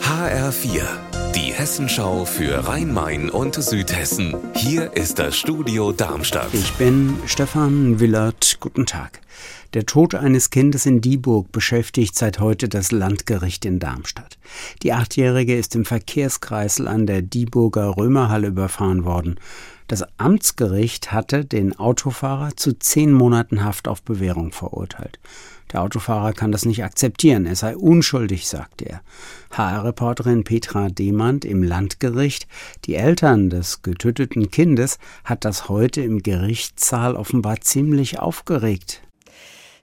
HR4, die Hessenschau für Rhein-Main und Südhessen. Hier ist das Studio Darmstadt. Ich bin Stefan Willert. Guten Tag. Der Tod eines Kindes in Dieburg beschäftigt seit heute das Landgericht in Darmstadt. Die Achtjährige ist im Verkehrskreisel an der Dieburger Römerhalle überfahren worden. Das Amtsgericht hatte den Autofahrer zu zehn Monaten Haft auf Bewährung verurteilt. Der Autofahrer kann das nicht akzeptieren, er sei unschuldig, sagt er. HR-Reporterin Petra Demand im Landgericht, die Eltern des getöteten Kindes, hat das heute im Gerichtssaal offenbar ziemlich aufgeregt.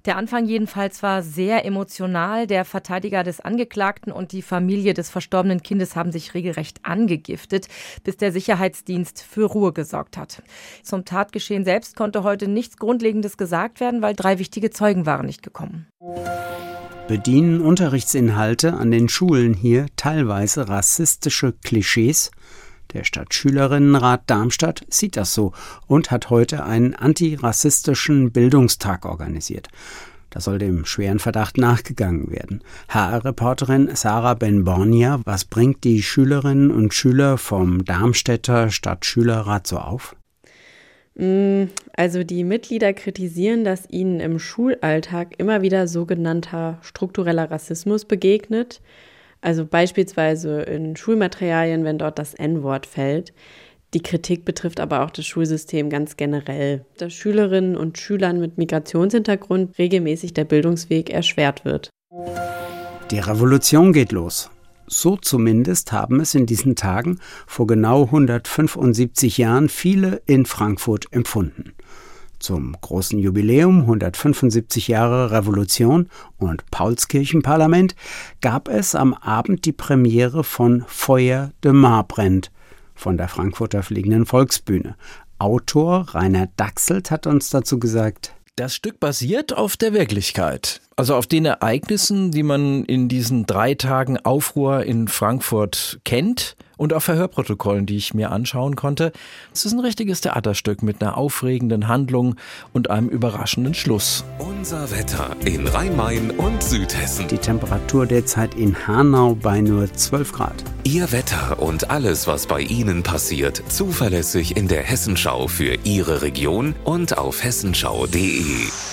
Der Anfang jedenfalls war sehr emotional. Der Verteidiger des Angeklagten und die Familie des verstorbenen Kindes haben sich regelrecht angegiftet, bis der Sicherheitsdienst für Ruhe gesorgt hat. Zum Tatgeschehen selbst konnte heute nichts Grundlegendes gesagt werden, weil drei wichtige Zeugen waren nicht gekommen. Bedienen Unterrichtsinhalte an den Schulen hier teilweise rassistische Klischees? Der Stadtschülerinnenrat Darmstadt sieht das so und hat heute einen antirassistischen Bildungstag organisiert. Da soll dem schweren Verdacht nachgegangen werden. HR-Reporterin Sarah Ben-Bornia, was bringt die Schülerinnen und Schüler vom Darmstädter Stadtschülerrat so auf? Mm, also die Mitglieder kritisieren, dass ihnen im Schulalltag immer wieder sogenannter struktureller Rassismus begegnet. Also beispielsweise in Schulmaterialien, wenn dort das N-Wort fällt. Die Kritik betrifft aber auch das Schulsystem ganz generell, dass Schülerinnen und Schülern mit Migrationshintergrund regelmäßig der Bildungsweg erschwert wird. Die Revolution geht los. So zumindest haben es in diesen Tagen vor genau 175 Jahren viele in Frankfurt empfunden. Zum großen Jubiläum 175 Jahre Revolution und Paulskirchenparlament gab es am Abend die Premiere von Feuer de Marbrennt von der Frankfurter Fliegenden Volksbühne. Autor Rainer Dachselt hat uns dazu gesagt, das Stück basiert auf der Wirklichkeit, also auf den Ereignissen, die man in diesen drei Tagen Aufruhr in Frankfurt kennt und auf Verhörprotokollen, die ich mir anschauen konnte. Es ist ein richtiges Theaterstück mit einer aufregenden Handlung und einem überraschenden Schluss. Unser Wetter in Rhein-Main und Südhessen. Die Temperatur derzeit in Hanau bei nur 12 Grad. Ihr Wetter und alles, was bei Ihnen passiert, zuverlässig in der Hessenschau für Ihre Region und auf hessenschau.de.